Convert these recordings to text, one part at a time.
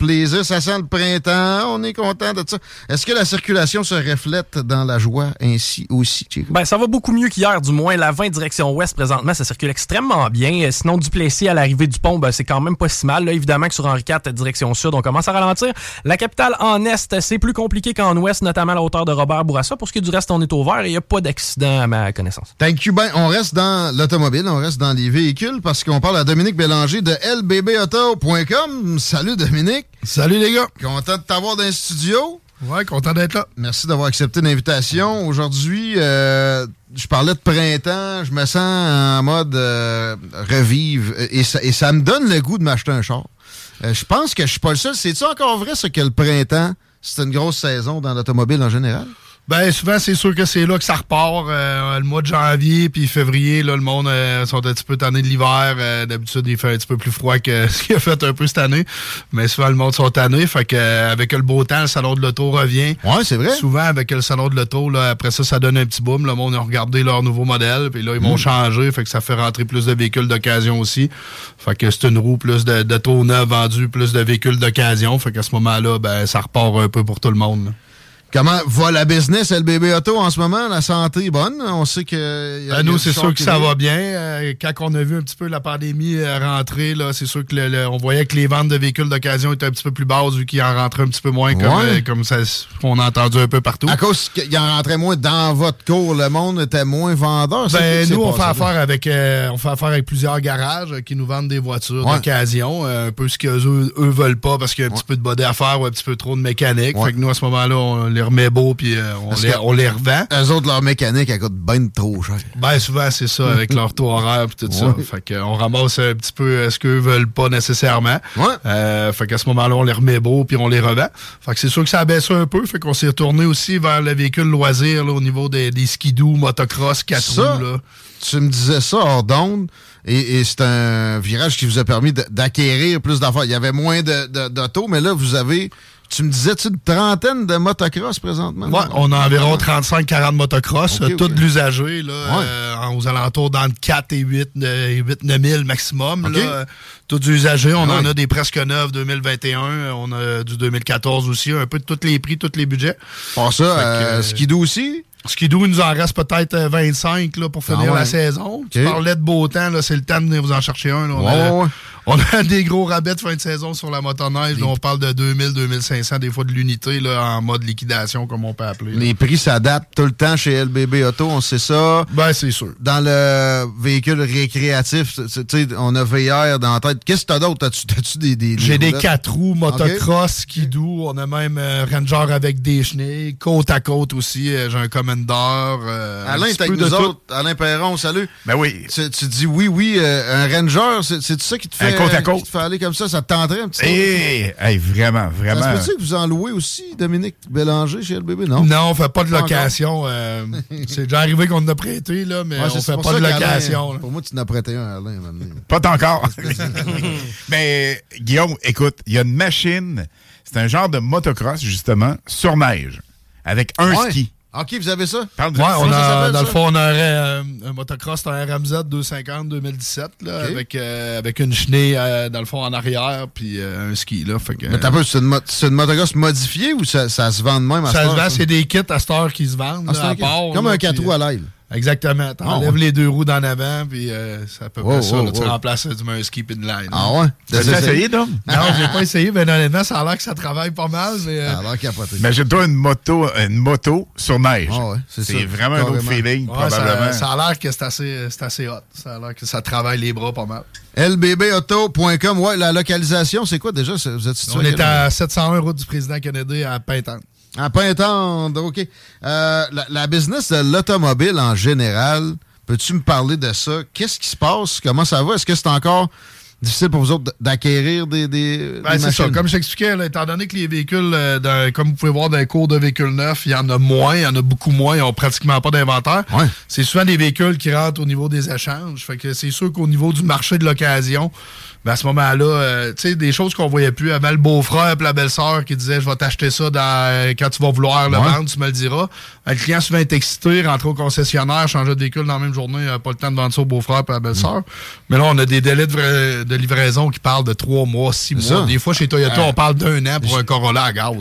Plaisir, ça sent le printemps, on est content de ça. Est-ce que la circulation se reflète dans la joie ainsi aussi, Chico? Ben, ça va beaucoup mieux qu'hier, du moins. La 20 direction ouest, présentement, ça circule extrêmement bien. Euh, Sinon, du Plessis à l'arrivée du pont, ben, c'est quand même pas si mal. Là, évidemment que sur Henri IV, direction sud, on commence à ralentir. La capitale en est, c'est plus compliqué qu'en ouest, notamment à la hauteur de Robert Bourassa. Pour ce qui est du reste, on est au vert et il n'y a pas d'accident à ma connaissance. Thank you. Ben, on reste dans l'automobile, on reste dans les véhicules parce qu'on parle à Dominique Bélanger de lbbauto.com. Salut Dominique. Salut les gars. Content de t'avoir dans le studio. Ouais, content d'être là. Merci d'avoir accepté l'invitation. Aujourd'hui, euh, je parlais de printemps, je me sens en mode euh, revive et ça, et ça me donne le goût de m'acheter un char. Euh, je pense que je suis pas le seul. C'est-tu encore vrai ce que le printemps, c'est une grosse saison dans l'automobile en général? Ben souvent c'est sûr que c'est là que ça repart euh, le mois de janvier puis février là le monde euh, sont un petit peu tannés de l'hiver. Euh, d'habitude il fait un petit peu plus froid que ce qu'il a fait un peu cette année. Mais souvent le monde sont tannés. Fait que euh, avec le beau temps le salon de l'auto revient. Ouais c'est vrai. Souvent avec le salon de l'auto là après ça ça donne un petit boom. Le monde a regardé leur nouveau modèle puis là ils vont changer. Fait que ça fait rentrer plus de véhicules d'occasion aussi. Fait que c'est une roue plus de d'auto neuf vendu plus de véhicules d'occasion. Fait qu'à ce moment là ben ça repart un peu pour tout le monde là. Comment va la business LBB Auto en ce moment? La santé est bonne. On sait que. y a- Ben, nous, c'est sûr que ça va bien. Euh, quand on a vu un petit peu la pandémie euh, rentrer, là, c'est sûr que le- le- on voyait que les ventes de véhicules d'occasion étaient un petit peu plus basses vu qu'il en rentrait un petit peu moins, comme, euh, comme ça, on a entendu un peu partout. À cause qu'il en rentrait moins dans votre cours, le monde était moins vendeur. Ben, nous, on fait, là? affaire avec, on fait affaire avec plusieurs garages qui nous vendent des voitures Ouais. d'occasion, un peu ce qu'eux eux, veulent pas parce qu'il y a un petit peu de body à faire ou un petit peu trop de mécanique. Fait que nous, à ce moment-là, on les remet beaux puis euh, on, les, que- on les revend. Eux autres, leur mécanique, elle coûte bien trop cher. Ben souvent c'est ça avec leur taux horaire et tout ça. Fait que, on ramasse un petit peu euh, ce qu'eux veulent pas nécessairement. Ouais. Euh, fait qu'à ce moment-là, on les remet beaux puis on les revend. Fait que c'est sûr que ça a baissé un peu. Fait qu'on s'est retourné aussi vers le véhicule loisir là, au niveau des, des skidoo, motocross, 4 Ça, roues. Là. Tu me disais ça hors d'onde, et, et c'est un virage qui vous a permis d'acquérir plus d'affaires. Il y avait moins de- de- mais là, vous avez, tu me disais, tu une trentaine de motocross présentement? Ouais, on a environ 35-40 motocross, Ok, euh, tout ok. de l'usager, là, Ouais. euh, aux alentours d'entre 4 et 8, 8 9 000 maximum. Ok. Là, euh, tout du usagé. On Ah en a des presque neufs 2021, euh, on a du 2014 aussi, un peu de tous les prix, tous les budgets. Pour ça, euh, euh, Skidoo aussi? Skidoo, il nous en reste peut-être euh, 25 là, pour finir Ah ouais. la saison. Tu parlais de beau temps, là, c'est le temps de venir vous en chercher un. là. On, a. On a des gros rabais de fin de saison sur la motoneige. On parle de 2000, 2500 des fois de l'unité en mode liquidation, comme on peut appeler. Les prix s'adaptent tout le temps chez LBB Auto, on sait ça. Ben, c'est sûr. Dans le véhicule récréatif, on a VR dans la tête. Qu'est-ce que t'as d'autre? As-tu des, des, J'ai des 4 roues, motocross, okay. On a même euh, Ranger avec des chenilles. Côte à côte aussi. Euh, j'ai un Commander. Euh, Alain, t'es avec nous autres. Alain Perron, salut. Ben oui. Tu, dis oui, oui. un Ranger, c'est ça qui te fait, côte à côte. Qui te fait aller comme ça? Ça te tenterait un petit peu? Hey, hey, vraiment, vraiment. Ça se peut que vous en louez aussi, Dominique Bélanger, chez LBB? Non? Non, on fait pas de location. c'est déjà arrivé qu'on en a prêté, là, mais on fait pas de location. pour moi, tu n'as prêté un, Alain. Pas encore. mais Guillaume, écoute, il y a une machine, c'est un genre de motocross, justement, sur neige, avec un ski. OK, vous avez ça? ouais, on a, dans le fond, on aurait euh, un motocross, un RMZ 250 2017, là, avec, euh, avec une chenille, euh, dans le fond, en arrière, puis un ski. Là, fait que, Mais t'as c'est une, une, motocross modifiée ou ça, ça, se vend de même à Ça se vend, c'est des kits à cette heure qui se vendent, ah, à part, Comme un 4 roues à l'aile. Exactement. T'enlèves les deux roues d'en avant, puis euh, c'est à peu près ça. tu remplaces du un ski. Ah ouais? T'as essayé, Dom? Non, j'ai pas essayé, mais honnêtement, ça a l'air que ça travaille pas mal. Mais, euh... Ça a l'air capoté. Imagine-toi une moto, une moto sur neige. Ah ouais, c'est vraiment un autre feeling, ouais, probablement. Ça, ça a l'air que c'est assez, assez hot. Ça a l'air que ça travaille les bras pas mal. lbbauto.com, ouais, la localisation, c'est quoi déjà? Vous êtes situé On est à 701 route du président Kennedy à Pintante. À Pintendre, OK. Euh, la, la, business de l'automobile en général, peux-tu me parler de ça? Qu'est-ce qui se passe? Comment ça va? Est-ce que c'est encore difficile pour vous autres d'acquérir des, des, ben, C'est ça. Comme je t'expliquais, étant donné que les véhicules, euh, comme vous pouvez voir dans les cours de véhicules neufs, il y en a moins, il y en a beaucoup moins, ils n'ont pratiquement pas d'inventaire. Ouais. C'est souvent des véhicules qui rentrent au niveau des échanges. Fait que c'est sûr qu'au niveau du marché de l'occasion, ben à ce moment-là, euh, tu sais, des choses qu'on voyait plus. Avant le beau-frère et la belle-sœur qui disait Je vais t'acheter ça dans, quand tu vas vouloir le vendre, tu me le diras. Ben, le client souvent est excité, rentrer au concessionnaire, changer de véhicule dans la même journée, pas le temps de vendre ça au beau-frère et la belle-sœur. Mm. Mais là, on a des délais de, de, livraison qui parlent de trois mois, six mois. Des fois, chez Toyota, on parle d'un an pour un Corolla à gaz.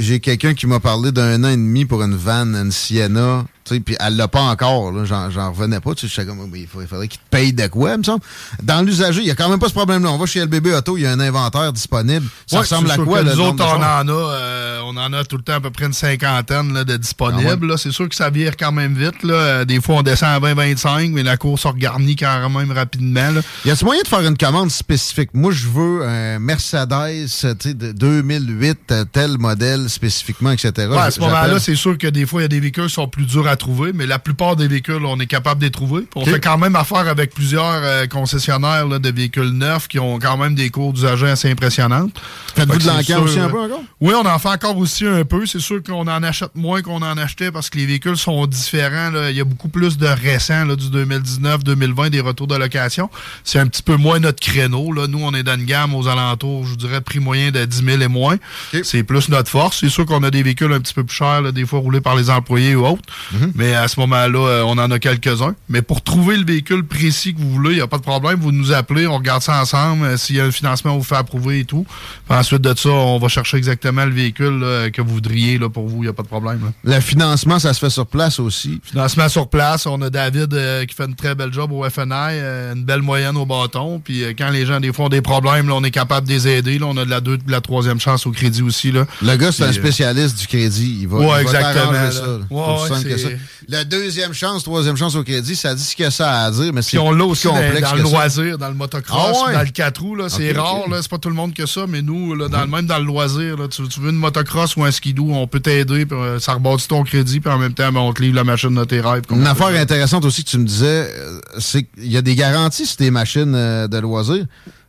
J'ai quelqu'un qui m'a parlé d'un an et demi pour une van, une Sienna puis elle l'a pas encore, j'en revenais pas. Je sais comme, il faudrait, qu'il te paye de quoi, me semble. Dans l'usager, il n'y a quand même pas ce problème-là. On va chez LBB Auto, il y a un inventaire disponible. Ça ressemble à quoi, Nous autres, on en, a, euh, on en a tout le temps à peu près une cinquantaine là, de disponibles. Ah c'est sûr que ça vire quand même vite. Là. Des fois, on descend à 20-25, mais la course regarnit quand même rapidement. Là. Y a-t-il moyen de faire une commande spécifique? Moi, je veux un Mercedes de 2008, tel modèle spécifiquement, etc. à ce moment-là, c'est sûr que des fois, il y a des véhicules qui sont plus durs à trouver, mais la plupart des véhicules, on est capable de les trouver. On fait quand même affaire avec plusieurs euh, concessionnaires de véhicules neufs qui ont quand même des cours d'usagers assez impressionnantes. Faites-vous de l'encan aussi un peu encore? Oui, on en fait encore aussi un peu. C'est sûr qu'on en achète moins qu'on en achetait parce que les véhicules sont différents. Il y a beaucoup plus de récents là, du 2019-2020, des retours de location. C'est un petit peu moins notre créneau. Là. Nous, on est dans une gamme aux alentours, je dirais, prix moyen de 10 000 et moins. C'est plus notre force. C'est sûr qu'on a des véhicules un petit peu plus chers, des fois roulés par les employés ou autres. Mhm. Mais à ce moment-là, euh, on en a quelques-uns. Mais pour trouver le véhicule précis que vous voulez, il n'y a pas de problème. Vous nous appelez, on regarde ça ensemble. Euh, s'il y a un financement, on vous fait approuver et tout. ensuite de ça, on va chercher exactement le véhicule que vous voudriez là, pour vous. Il n'y a pas de problème. Le financement, ça se fait sur place aussi? Financement sur place. On a David euh, qui fait une très belle job au FNI, une belle moyenne au bâton. Puis quand les gens, des fois, ont des problèmes, on est capable de les aider. Là, on a de la, deux, de la troisième chance au crédit aussi. Là. Le gars, c'est un spécialiste du crédit. Il va, ouais, il exactement. ça. La deuxième chance, troisième chance au crédit, ça dit ce que ça a à dire, mais c'est on l'a aussi complexe dans, le loisir, dans le motocross, ah dans le 4 roues. c'est rare, là, c'est pas tout le monde que ça, mais nous, là, dans, même dans le loisir, là, tu, veux une motocross ou un skidoo, on peut t'aider, euh, ça rebâtit ton crédit, puis en même temps, ben, on te livre la machine de tes rêves. Une affaire intéressante aussi que tu me disais, euh, c'est qu'il y a des garanties sur tes machines euh, de loisir.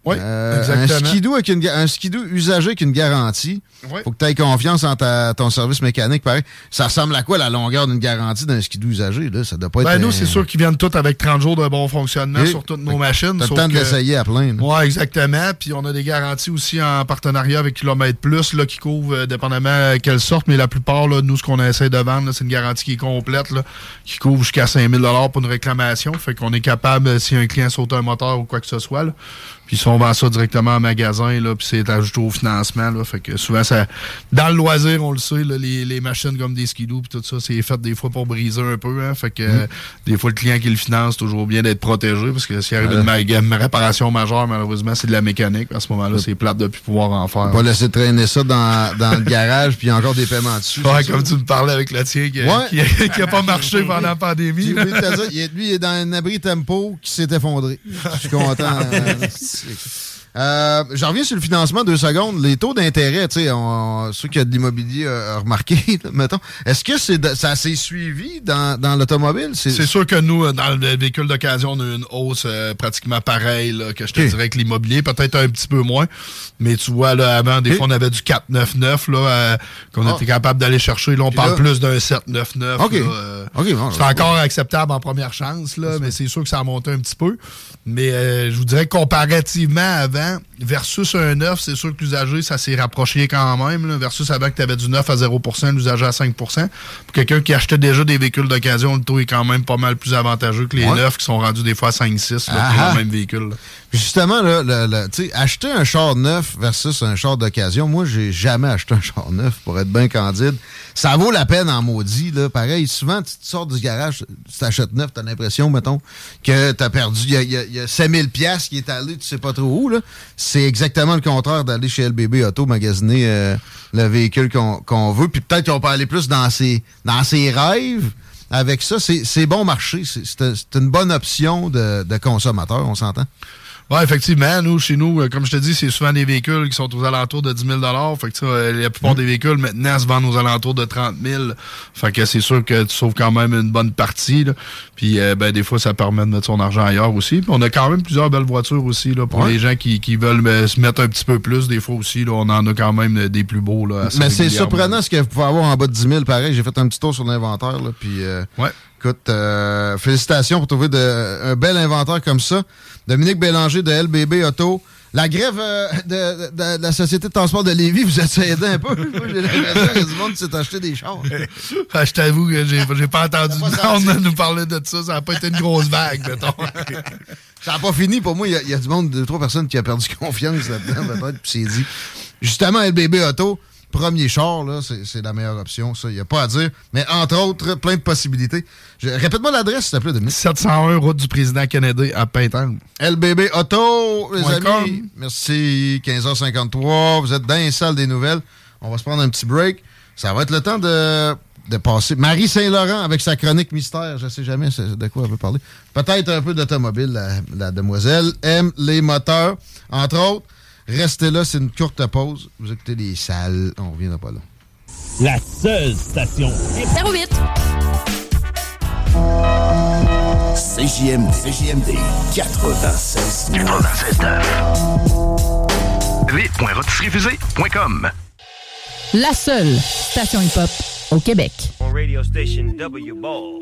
Oui, euh, Un skidoo, avec une, un skidoo usagé avec une garantie. Faut que tu aies confiance en ta, ton service mécanique. Pareil. Ça ressemble à quoi la longueur d'une garantie d'un skidoo usagé? Là? Ça doit pas ben, être. Nous, c'est sûr qu'ils viennent tous avec 30 jours de bon fonctionnement sur toutes nos machines. T'as le temps de l'essayer à plein. Oui, exactement. Puis on a des garanties aussi en partenariat avec Kilomètre Plus là, qui couvrent euh, dépendamment quelle sorte, mais la plupart, là, nous, ce qu'on essaie de vendre, c'est une garantie qui est complète, là, qui couvre jusqu'à 5000 pour une réclamation. Fait qu'on est capable, si un client saute un moteur ou quoi que ce soit, là, puis ils sont on vend ça directement en magasin, là, puis c'est ajouté au financement. Là, fait que souvent, ça, dans le loisir, on le sait, là, les, les, machines comme des skidoo puis tout ça, c'est fait des fois pour briser un peu. Hein, fait que mm. des fois, le client qui le finance, toujours bien d'être protégé parce que s'il arrive une, réparation majeure, malheureusement, c'est de la mécanique. À ce moment-là, c'est plate de plus pouvoir en faire. On va laisser traîner ça dans, dans le garage, puis il y a encore des paiements dessus. Ouais, comme tu me parlais avec le tien qui, qui, qui, a pas marché pendant la pandémie. lui, il est dans un abri tempo qui s'est effondré. Je suis content. Liksom. Euh, J'en reviens sur le financement deux secondes. Les taux d'intérêt, tu sais, ceux qui ont de l'immobilier euh, remarqué, mettons. Est-ce que c'est ça s'est suivi dans, dans l'automobile? C'est sûr que nous, euh, dans le véhicule d'occasion, on a eu une hausse euh, pratiquement pareille que je te dirais que l'immobilier, peut-être un petit peu moins. Mais tu vois, là, avant, des fois, on avait du 499 là, qu'on ah. était capable d'aller chercher. Là, on parle plus d'un 799. OK. c'est encore acceptable en première chance, là, mais c'est sûr que ça a monté un petit peu. Mais je vous dirais comparativement avant, versus un 9, c'est sûr que l'usager, ça s'est rapproché quand même. versus avant que tu avais du 9 à 0% l'usager à 5 Pour quelqu'un qui achetait déjà des véhicules d'occasion, le taux est quand même pas mal plus avantageux que les neufs qui sont rendus des fois à 5-6 pour le même véhicule. Justement, là, acheter un char neuf versus un char d'occasion, moi, j'ai jamais acheté un char neuf, pour être bien candide. Ça vaut la peine en maudit. Là. Pareil, souvent, tu, sors du garage, tu t'achètes neuf, tu as l'impression, mettons, que tu as perdu. Il y a, y a, 5000 pièces qui est allé, tu sais pas trop où. C'est exactement le contraire d'aller chez LBB Auto magasiner euh, le véhicule qu'on veut. Puis peut-être qu'on peut aller plus dans ses, dans ses rêves avec ça. C'est bon marché. C'est une bonne option de, de consommateur, on s'entend? Oui, effectivement. Nous, chez nous, euh, comme je te dis, c'est souvent des véhicules qui sont aux alentours de 10 000 Fait que ça, euh, la plupart mm. des véhicules, maintenant, se vendent aux alentours de 30 000 Fait que c'est sûr que tu sauves quand même une bonne partie. Puis, euh, ben, des fois, ça permet de mettre son argent ailleurs aussi. Puis, on a quand même plusieurs belles voitures aussi, là, pour les gens qui, qui veulent se mettre un petit peu plus. Des fois aussi, là, on en a quand même des plus beaux, là. Mais c'est surprenant ce que vous pouvez avoir en bas de 10 000 pareil. J'ai fait un petit tour sur l'inventaire, là. Puis, ouais. Écoute, félicitations pour trouver de, un bel inventaire comme ça. Dominique Bélanger de LBB Auto. La grève euh, de, la Société de transport de Lévis vous a aidé un peu. J'ai l'impression qu'il y a du monde qui s'est acheté des chars. Ah, je t'avoue que j'ai, pas entendu monde nous parler de ça. Ça n'a pas été une grosse vague, mettons. ça n'a pas fini. Pour moi, il y, a du monde, deux, trois personnes qui a perdu confiance là-dedans, peut-être, puis s'est dit. Justement, LBB Auto, premier char, là, c'est la meilleure option. Ça, il n'y a pas à dire. Mais entre autres, plein de possibilités. Répète-moi l'adresse, s'il te plaît, Dominique. 701 route du président Kennedy à Pintan. LBB Auto, les amis. Merci. 15h53. Vous êtes dans les salles des nouvelles. On va se prendre un petit break. Ça va être le temps de, de passer. Marie Saint-Laurent avec sa chronique mystère. Je ne sais jamais de quoi elle veut parler. Peut-être un peu d'automobile, la, la demoiselle. Aime les moteurs, entre autres. Restez là, c'est une courte pause. Vous écoutez les salles, on reviendra pas là. La seule station. 08. CJMD. CJMD 96. 96. www.rotisseriefusée.com La seule station hip-hop au Québec. Radio station W Ball.